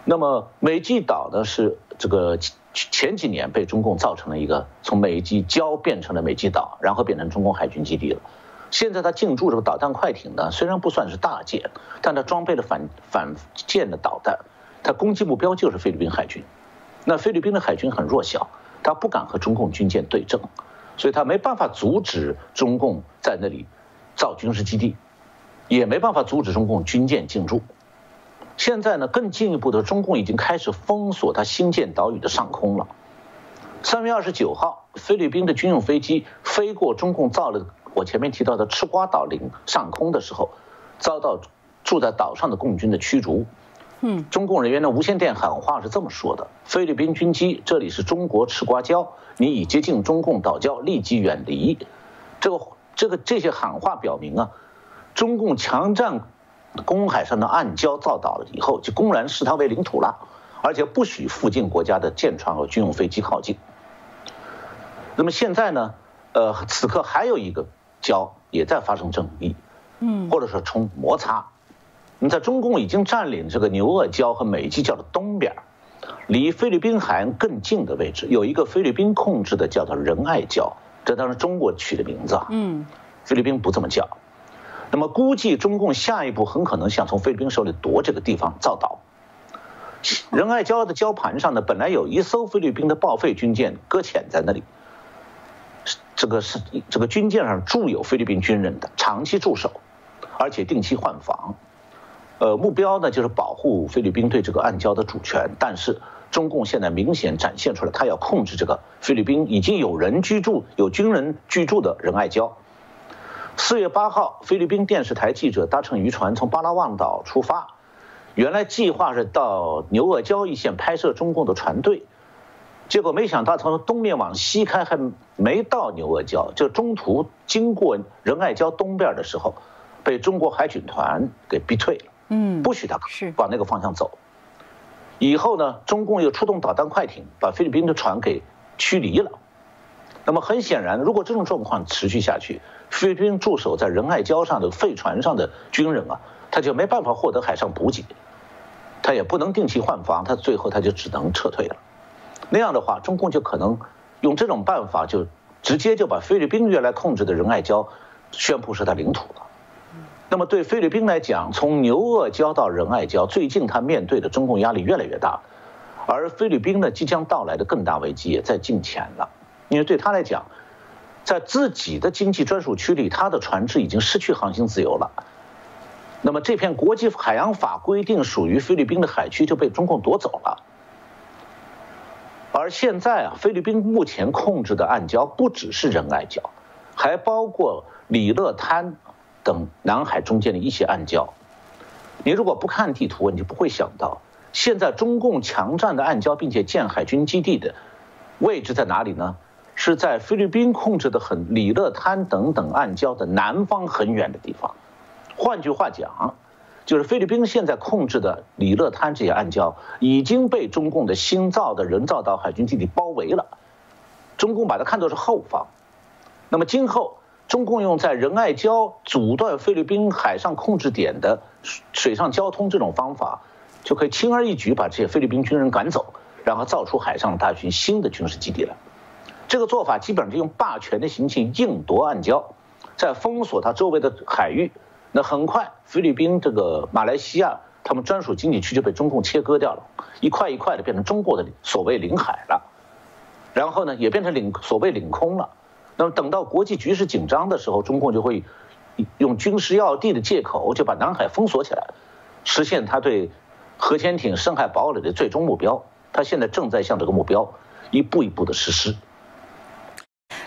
那么美济岛呢是这个。前几年被中共造成了一个从美济礁变成了美济岛，然后变成中共海军基地了。现在它进驻这个导弹快艇呢，虽然不算是大舰，但它装备了反反舰的导弹，它攻击目标就是菲律宾海军。那菲律宾的海军很弱小，它不敢和中共军舰对阵，所以它没办法阻止中共在那里造军事基地，也没办法阻止中共军舰进驻。现在呢，更进一步的，中共已经开始封锁它新建岛屿的上空了。三月二十九号，菲律宾的军用飞机飞过中共造了我前面提到的赤瓜岛领上空的时候，遭到住在岛上的共军的驱逐。嗯，中共人员的无线电喊话是这么说的：“菲律宾军机，这里是中国赤瓜礁，你已接近中共岛礁，立即远离。”这个这个这些喊话表明啊，中共强占。公海上的暗礁造岛了以后，就公然视它为领土了，而且不许附近国家的舰船和军用飞机靠近。那么现在呢？呃，此刻还有一个礁也在发生争议，嗯，或者说冲摩擦。你在中共已经占领这个牛轭礁和美济礁的东边，离菲律宾海岸更近的位置，有一个菲律宾控制的叫做仁爱礁，这当然中国取的名字啊，嗯，菲律宾不这么叫。那么估计中共下一步很可能想从菲律宾手里夺这个地方造岛。仁爱礁的礁盘上呢，本来有一艘菲律宾的报废军舰搁浅在那里。这个是这个军舰上驻有菲律宾军人的，长期驻守，而且定期换防。呃，目标呢就是保护菲律宾对这个暗礁的主权。但是中共现在明显展现出来，他要控制这个菲律宾已经有人居住、有军人居住的仁爱礁。四月八号，菲律宾电视台记者搭乘渔船从巴拉望岛出发，原来计划是到牛轭礁一线拍摄中共的船队。结果没想到，从东面往西开，还没到牛轭礁，就中途经过仁爱礁东边的时候，被中国海警团给逼退了。嗯，不许他往那个方向走。以后呢，中共又出动导弹快艇，把菲律宾的船给驱离了。那么很显然，如果这种状况持续下去，菲律宾驻守在仁爱礁上的废船上的军人啊，他就没办法获得海上补给，他也不能定期换防，他最后他就只能撤退了。那样的话，中共就可能用这种办法，就直接就把菲律宾原来控制的仁爱礁宣布是他领土了。那么对菲律宾来讲，从牛轭礁到仁爱礁，最近他面对的中共压力越来越大，而菲律宾呢，即将到来的更大危机也在近前了。因为对他来讲，在自己的经济专属区里，他的船只已经失去航行自由了。那么这片国际海洋法规定属于菲律宾的海区就被中共夺走了。而现在啊，菲律宾目前控制的暗礁不只是仁爱礁，还包括里勒滩等南海中间的一些暗礁。你如果不看地图，你就不会想到，现在中共强占的暗礁并且建海军基地的位置在哪里呢？是在菲律宾控制的很里勒滩等等暗礁的南方很远的地方。换句话讲。就是菲律宾现在控制的里勒滩这些暗礁已经被中共的新造的人造岛海军基地包围了，中共把它看作是后方，那么今后中共用在仁爱礁阻断菲律宾海上控制点的水上交通这种方法，就可以轻而易举把这些菲律宾军人赶走，然后造出海上大军新的军事基地来。这个做法基本上就用霸权的行径硬夺暗礁，在封锁它周围的海域。那很快，菲律宾这个马来西亚他们专属经济区就被中共切割掉了，一块一块的变成中国的所谓领海了，然后呢，也变成领所谓领空了。那么等到国际局势紧张的时候，中共就会用军事要地的借口，就把南海封锁起来，实现他对核潜艇深海堡垒的最终目标。他现在正在向这个目标一步一步的实施。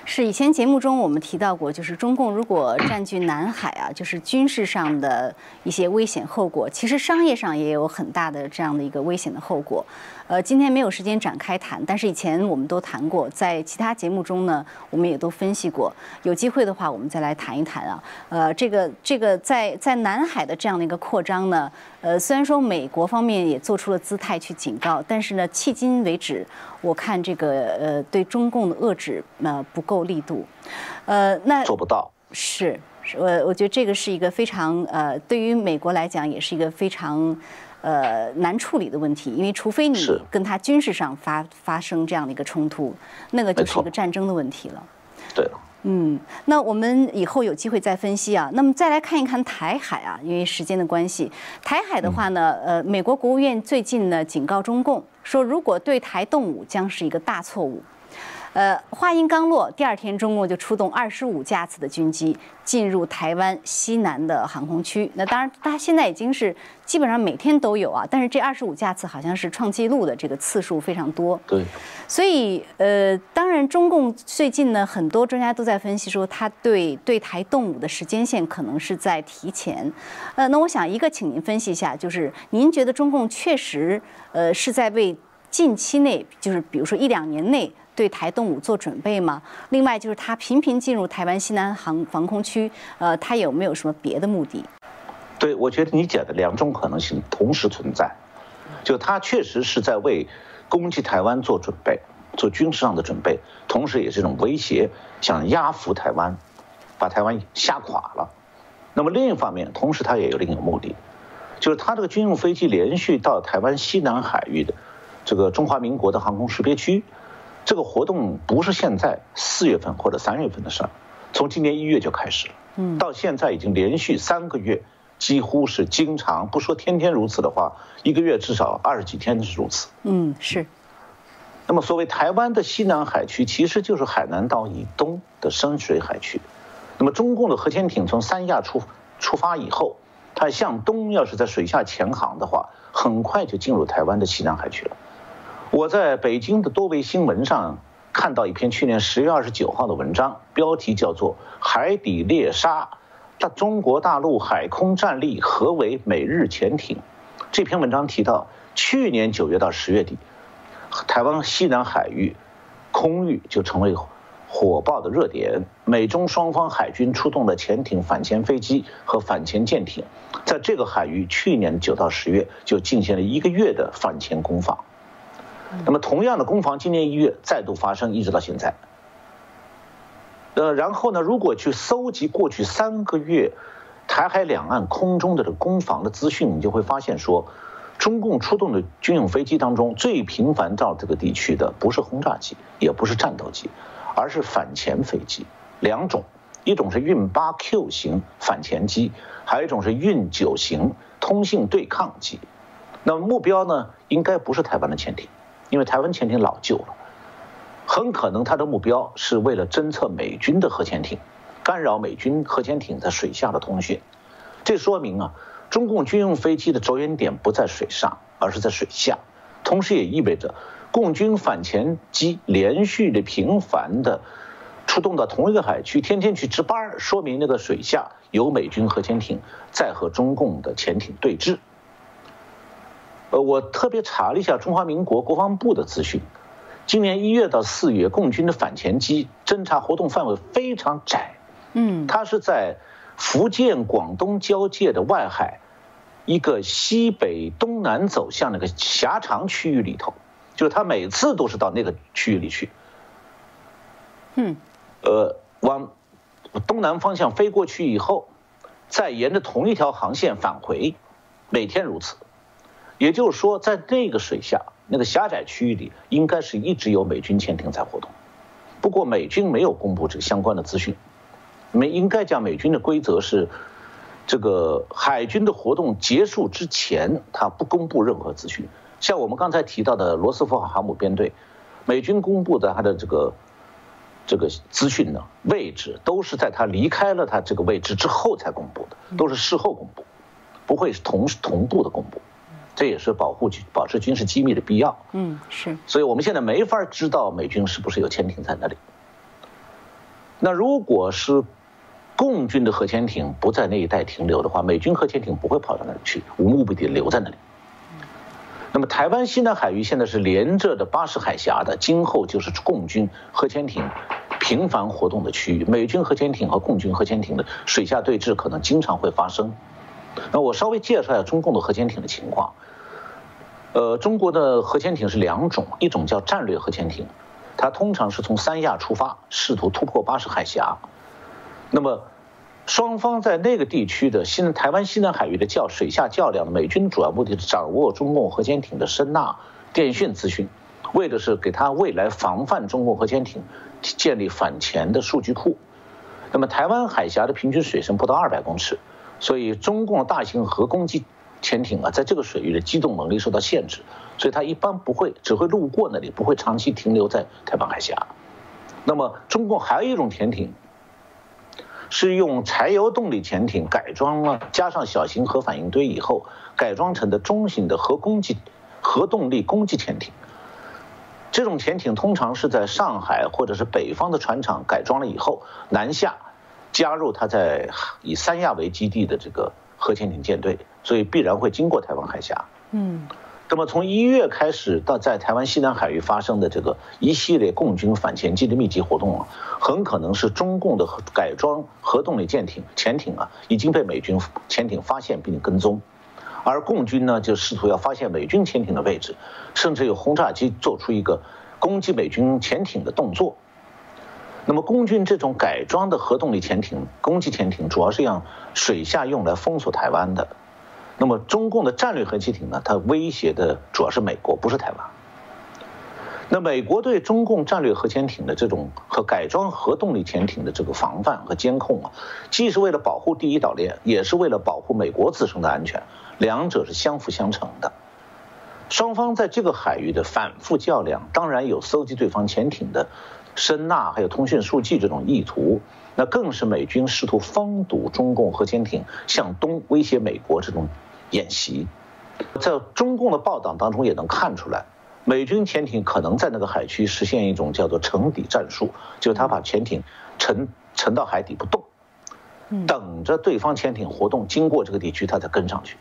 是以前节目中我们提到过，就是中共如果占据南海啊，就是军事上的一些危险后果，其实商业上也有很大的这样的一个危险的后果。呃，今天没有时间展开谈，但是以前我们都谈过，在其他节目中呢，我们也都分析过。有机会的话，我们再来谈一谈啊。呃，这个这个在在南海的这样的一个扩张呢，呃，虽然说美国方面也做出了姿态去警告，但是呢，迄今为止，我看这个呃对中共的遏制呃不够力度，呃，那做不到是，我我觉得这个是一个非常呃对于美国来讲也是一个非常。呃，难处理的问题，因为除非你跟他军事上发发生这样的一个冲突，那个就是一个战争的问题了。对。嗯，那我们以后有机会再分析啊。那么再来看一看台海啊，因为时间的关系，台海的话呢，呃，美国国务院最近呢警告中共说，如果对台动武将是一个大错误。呃，话音刚落，第二天中共就出动二十五架次的军机进入台湾西南的航空区。那当然，它现在已经是基本上每天都有啊。但是这二十五架次好像是创纪录的，这个次数非常多。对。所以，呃，当然，中共最近呢，很多专家都在分析说，他对对台动武的时间线可能是在提前。呃，那我想一个，请您分析一下，就是您觉得中共确实呃是在为近期内，就是比如说一两年内。对台动武做准备吗？另外就是他频频进入台湾西南航防空区，呃，他有没有什么别的目的？对，我觉得你讲的两种可能性同时存在，就他确实是在为攻击台湾做准备，做军事上的准备，同时也是一种威胁，想压服台湾，把台湾吓垮了。那么另一方面，同时他也有另一个目的，就是他这个军用飞机连续到台湾西南海域的这个中华民国的航空识别区，这个活动不是现在四月份或者三月份的事儿，从今年一月就开始了，嗯，到现在已经连续三个月。几乎是经常不说天天如此的话，一个月至少二十几天是如此。嗯，是。那么，所谓台湾的西南海区，其实就是海南岛以东的深水海区。那么，中共的核潜艇从三亚出出发以后，它向东要是在水下潜航的话，很快就进入台湾的西南海区了。我在北京的多维新闻上看到一篇去年十月二十九号的文章，标题叫做《海底猎杀》。大中国大陆海空战力何为美日潜艇？这篇文章提到，去年九月到十月底，台湾西南海域空域就成为火爆的热点。美中双方海军出动了潜艇、反潜飞机和反潜舰艇，在这个海域，去年九到十月就进行了一个月的反潜攻防。那么，同样的攻防，今年一月再度发生，一直到现在。呃，然后呢？如果去搜集过去三个月台海两岸空中的这攻防的资讯，你就会发现说，中共出动的军用飞机当中最频繁到这个地区的不是轰炸机，也不是战斗机，而是反潜飞机两种，一种是运八 Q 型反潜机，还有一种是运九型通信对抗机。那么目标呢，应该不是台湾的潜艇，因为台湾潜艇老旧了。很可能他的目标是为了侦测美军的核潜艇，干扰美军核潜艇在水下的通讯。这说明啊，中共军用飞机的着眼点不在水上，而是在水下。同时也意味着，共军反潜机连续的频繁的出动到同一个海区，天天去值班，说明那个水下有美军核潜艇在和中共的潜艇对峙。呃，我特别查了一下中华民国国防部的资讯。今年一月到四月，共军的反潜机侦察活动范围非常窄，嗯，它是在福建、广东交界的外海，一个西北东南走向那个狭长区域里头，就是它每次都是到那个区域里去，嗯，呃，往东南方向飞过去以后，再沿着同一条航线返回，每天如此，也就是说，在那个水下。那个狭窄区域里，应该是一直有美军潜艇在活动，不过美军没有公布这个相关的资讯。没应该讲，美军的规则是，这个海军的活动结束之前，他不公布任何资讯。像我们刚才提到的罗斯福号航母编队，美军公布的他的这个这个资讯呢，位置都是在他离开了他这个位置之后才公布的，都是事后公布，不会是同同步的公布。这也是保护、保持军事机密的必要。嗯，是。所以我们现在没法知道美军是不是有潜艇在那里。那如果是共军的核潜艇不在那一带停留的话，美军核潜艇不会跑到那里去，无目的地留在那里。那么台湾西南海域现在是连着的巴士海峡的，今后就是共军核潜艇频繁活动的区域，美军核潜艇和共军核潜艇的水下对峙可能经常会发生。那我稍微介绍一下中共的核潜艇的情况。呃，中国的核潜艇是两种，一种叫战略核潜艇，它通常是从三亚出发，试图突破巴士海峡。那么，双方在那个地区的西南台湾西南海域的较水下较量，美军主要目的是掌握中共核潜艇的声纳、电讯资讯，为的是给他未来防范中共核潜艇建立反潜的数据库。那么，台湾海峡的平均水深不到二百公尺。所以，中共大型核攻击潜艇啊，在这个水域的机动能力受到限制，所以它一般不会，只会路过那里，不会长期停留在台湾海峡。那么，中共还有一种潜艇，是用柴油动力潜艇改装了，加上小型核反应堆以后，改装成的中型的核攻击、核动力攻击潜艇。这种潜艇通常是在上海或者是北方的船厂改装了以后南下。加入它在以三亚为基地的这个核潜艇舰队，所以必然会经过台湾海峡。嗯，那么从一月开始到在台湾西南海域发生的这个一系列共军反潜机的密集活动啊，很可能是中共的改装核动力舰艇潜艇啊，已经被美军潜艇发现并跟踪，而共军呢就试图要发现美军潜艇的位置，甚至有轰炸机做出一个攻击美军潜艇的动作。那么，共军这种改装的核动力潜艇攻击潜艇，主要是让水下用来封锁台湾的。那么，中共的战略核潜艇呢？它威胁的主要是美国，不是台湾。那美国对中共战略核潜艇的这种和改装核动力潜艇的这个防范和监控啊，既是为了保护第一岛链，也是为了保护美国自身的安全，两者是相辅相成的。双方在这个海域的反复较量，当然有搜集对方潜艇的声呐还有通讯数据这种意图，那更是美军试图封堵中共核潜艇向东威胁美国这种演习。在中共的报道当中也能看出来。美军潜艇可能在那个海区实现一种叫做沉底战术，就是他把潜艇沉沉到海底不动，等着对方潜艇活动经过这个地区，他才跟上去。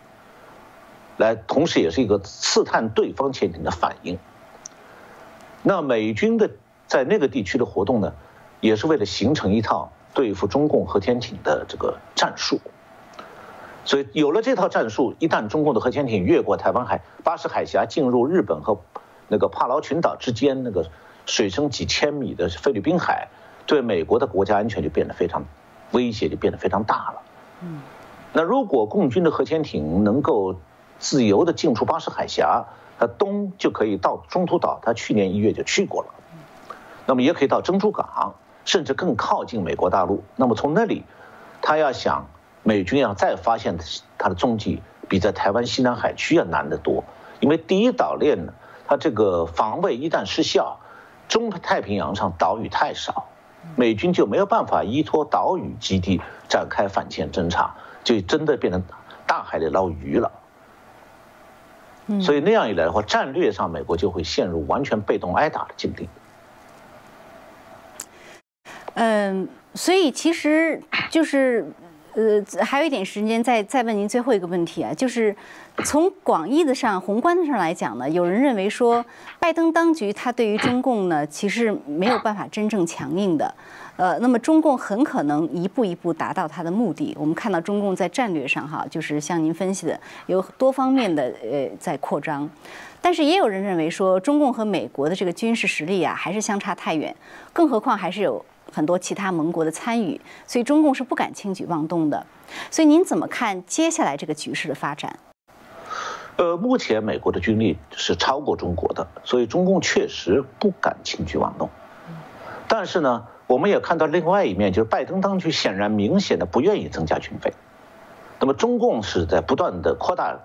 来，同时也是一个刺探对方潜艇的反应。那美军的在那个地区的活动呢，也是为了形成一套对付中共核潜艇的这个战术。所以有了这套战术，一旦中共的核潜艇越过台湾海、巴士海峡进入日本和那个帕劳群岛之间那个水深几千米的菲律宾海，对美国的国家安全就变得非常威胁，就变得非常大了。嗯，那如果共军的核潜艇能够自由的进出巴士海峡，它东就可以到中途岛，它去年一月就去过了。那么也可以到珍珠港，甚至更靠近美国大陆。那么从那里，他要想美军要再发现它的踪迹，比在台湾西南海区要难得多，因为第一岛链呢。它这个防卫一旦失效，中太平洋上岛屿太少，美军就没有办法依托岛屿基地展开反潜侦察，就真的变成大海里捞鱼了。所以那样一来的话，战略上美国就会陷入完全被动挨打的境地。嗯，所以其实就是。呃，还有一点时间，再再问您最后一个问题啊，就是从广义的上、宏观的上来讲呢，有人认为说，拜登当局他对于中共呢，其实没有办法真正强硬的，呃，那么中共很可能一步一步达到他的目的。我们看到中共在战略上哈，就是像您分析的，有多方面的呃在扩张，但是也有人认为说，中共和美国的这个军事实力啊，还是相差太远，更何况还是有。很多其他盟国的参与，所以中共是不敢轻举妄动的。所以您怎么看接下来这个局势的发展？呃，目前美国的军力是超过中国的，所以中共确实不敢轻举妄动。但是呢，我们也看到另外一面，就是拜登当局显然明显的不愿意增加军费。那么中共是在不断的扩大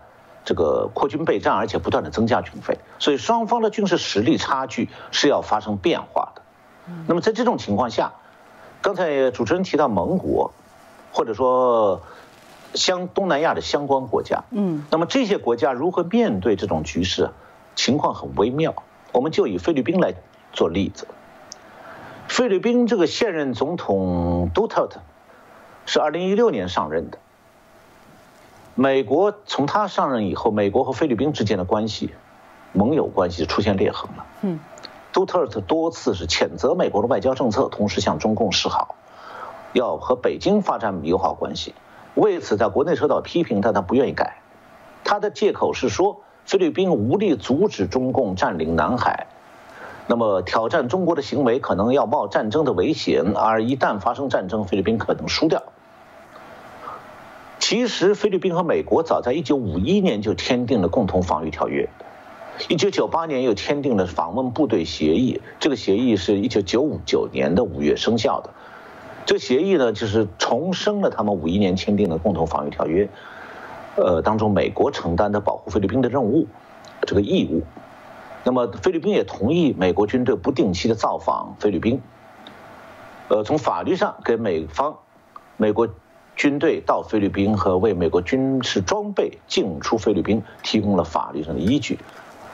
这个扩军备战，而且不断的增加军费，所以双方的军事实力差距是要发生变化的。那么在这种情况下，刚才主持人提到盟国，或者说相东南亚的相关国家，嗯，那么这些国家如何面对这种局势，情况很微妙。我们就以菲律宾来做例子，菲律宾这个现任总统杜特特是二零一六年上任的，美国从他上任以后，美国和菲律宾之间的关系，盟友关系出现裂痕了，嗯。杜特尔特多次是谴责美国的外交政策，同时向中共示好，要和北京发展友好关系。为此，在国内受到批评，但他不愿意改。他的借口是说，菲律宾无力阻止中共占领南海，那么挑战中国的行为可能要冒战争的危险，而一旦发生战争，菲律宾可能输掉。其实，菲律宾和美国早在1951年就签订了共同防御条约。一九九八年又签订了访问部队协议，这个协议是一九九五九年的五月生效的。这个协议呢，就是重申了他们五一年签订的共同防御条约，呃，当中美国承担的保护菲律宾的任务，这个义务。那么菲律宾也同意美国军队不定期的造访菲律宾，呃，从法律上给美方美国军队到菲律宾和为美国军事装备进出菲律宾提供了法律上的依据。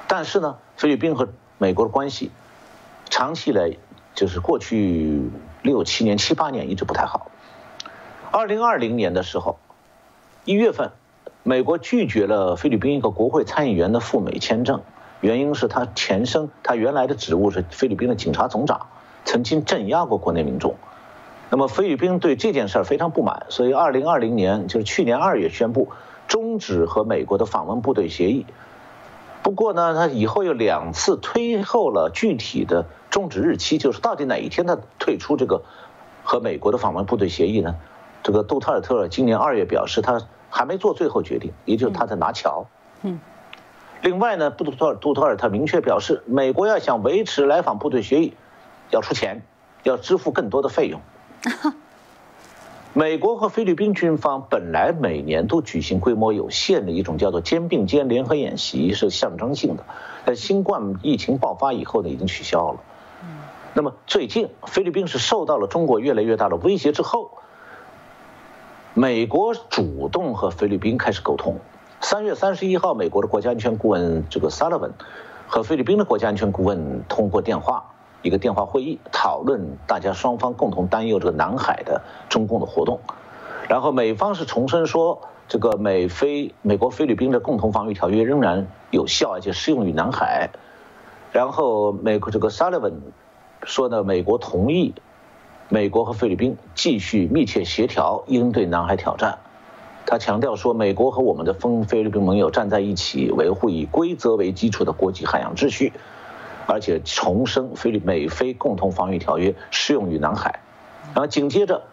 但是呢，菲律宾和美国的关系，长期以来就是过去六七年、七八年一直不太好。二零二零年的时候，一月份，美国拒绝了菲律宾一个国会参议员的赴美签证，原因是他前身他原来的职务是菲律宾的警察总长，曾经镇压过国内民众。那么菲律宾对这件事儿非常不满，所以二零二零年就是去年二月宣布终止和美国的访问部队协议。不过呢，他以后又两次推后了具体的终止日期，就是到底哪一天他退出这个和美国的访问部队协议呢？这个杜特尔特今年二月表示他还没做最后决定，也就是他在拿桥。嗯。另外呢，杜特尔杜特尔特明确表示，美国要想维持来访部队协议，要出钱，要支付更多的费用。美国和菲律宾军方本来每年都举行规模有限的一种叫做肩并肩联合演习，是象征性的。在新冠疫情爆发以后呢，已经取消了。那么最近菲律宾是受到了中国越来越大的威胁之后，美国主动和菲律宾开始沟通。三月三十一号，美国的国家安全顾问这个萨勒文和菲律宾的国家安全顾问通过电话。一个电话会议讨论大家双方共同担忧这个南海的中共的活动，然后美方是重申说这个美菲美国菲律宾的共同防御条约仍然有效，而且适用于南海。然后美国这个 Sullivan 说呢，美国同意美国和菲律宾继续密切协调应对南海挑战。他强调说，美国和我们的菲菲律宾盟友站在一起，维护以规则为基础的国际海洋秩序。而且重申菲律美菲共同防御条约适用于南海，然后紧接着，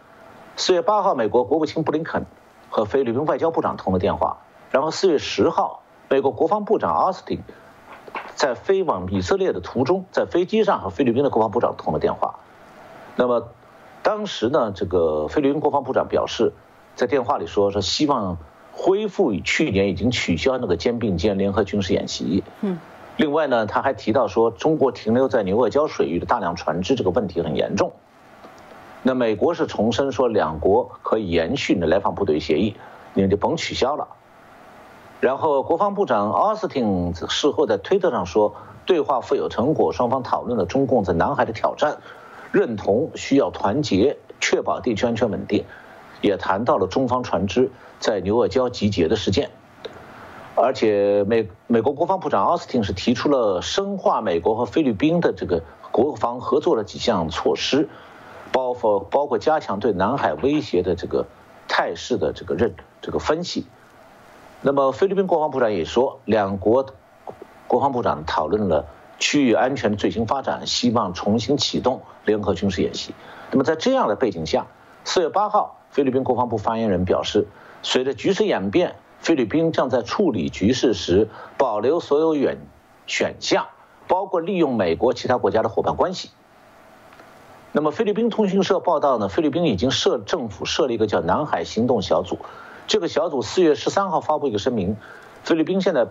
四月八号，美国国务卿布林肯和菲律宾外交部长通了电话，然后四月十号，美国国防部长奥斯汀在飞往以色列的途中，在飞机上和菲律宾的国防部长通了电话。那么，当时呢，这个菲律宾国防部长表示，在电话里说说希望恢复与去年已经取消那个肩并肩联合军事演习。嗯。另外呢，他还提到说，中国停留在牛轭礁水域的大量船只这个问题很严重。那美国是重申说，两国可以延续的来访部队协议，你们就甭取消了。然后国防部长奥斯汀事后在推特上说，对话富有成果，双方讨论了中共在南海的挑战，认同需要团结，确保地区安全稳定，也谈到了中方船只在牛轭礁集结的事件。而且美美国国防部长奥斯汀是提出了深化美国和菲律宾的这个国防合作的几项措施，包括包括加强对南海威胁的这个态势的这个认这个分析。那么菲律宾国防部长也说，两国国防部长讨论了区域安全的最新发展，希望重新启动联合军事演习。那么在这样的背景下，四月八号，菲律宾国防部发言人表示，随着局势演变。菲律宾将在处理局势时保留所有远选项，包括利用美国其他国家的伙伴关系。那么，菲律宾通讯社报道呢？菲律宾已经设政府设立一个叫南海行动小组，这个小组四月十三号发布一个声明，菲律宾现在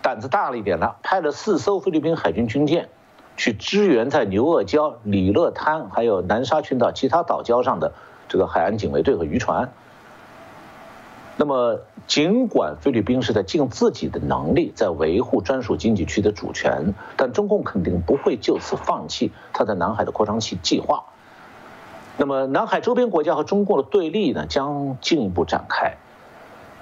胆子大了一点了，派了四艘菲律宾海军军舰去支援在牛轭礁、里勒滩还有南沙群岛其他岛礁上的这个海岸警卫队和渔船。那么，尽管菲律宾是在尽自己的能力在维护专属经济区的主权，但中共肯定不会就此放弃他在南海的扩张计计划。那么，南海周边国家和中共的对立呢，将进一步展开。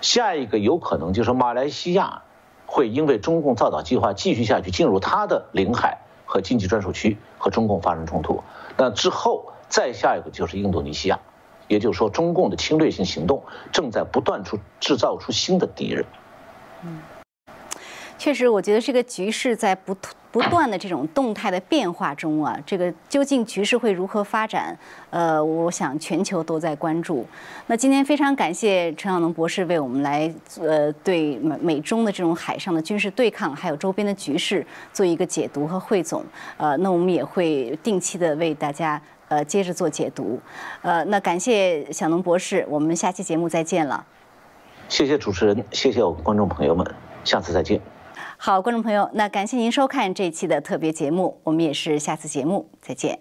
下一个有可能就是马来西亚会因为中共造岛计划继续下去，进入它的领海和经济专属区和中共发生冲突。那之后，再下一个就是印度尼西亚。也就是说，中共的侵略性行动正在不断出制造出新的敌人。嗯，确实，我觉得这个局势在不不断的这种动态的变化中啊，这个究竟局势会如何发展？呃，我想全球都在关注。那今天非常感谢陈晓农博士为我们来呃对美美中的这种海上的军事对抗还有周边的局势做一个解读和汇总。呃，那我们也会定期的为大家。呃，接着做解读，呃，那感谢小农博士，我们下期节目再见了。谢谢主持人，谢谢我们观众朋友们，下次再见。好，观众朋友，那感谢您收看这一期的特别节目，我们也是下次节目再见。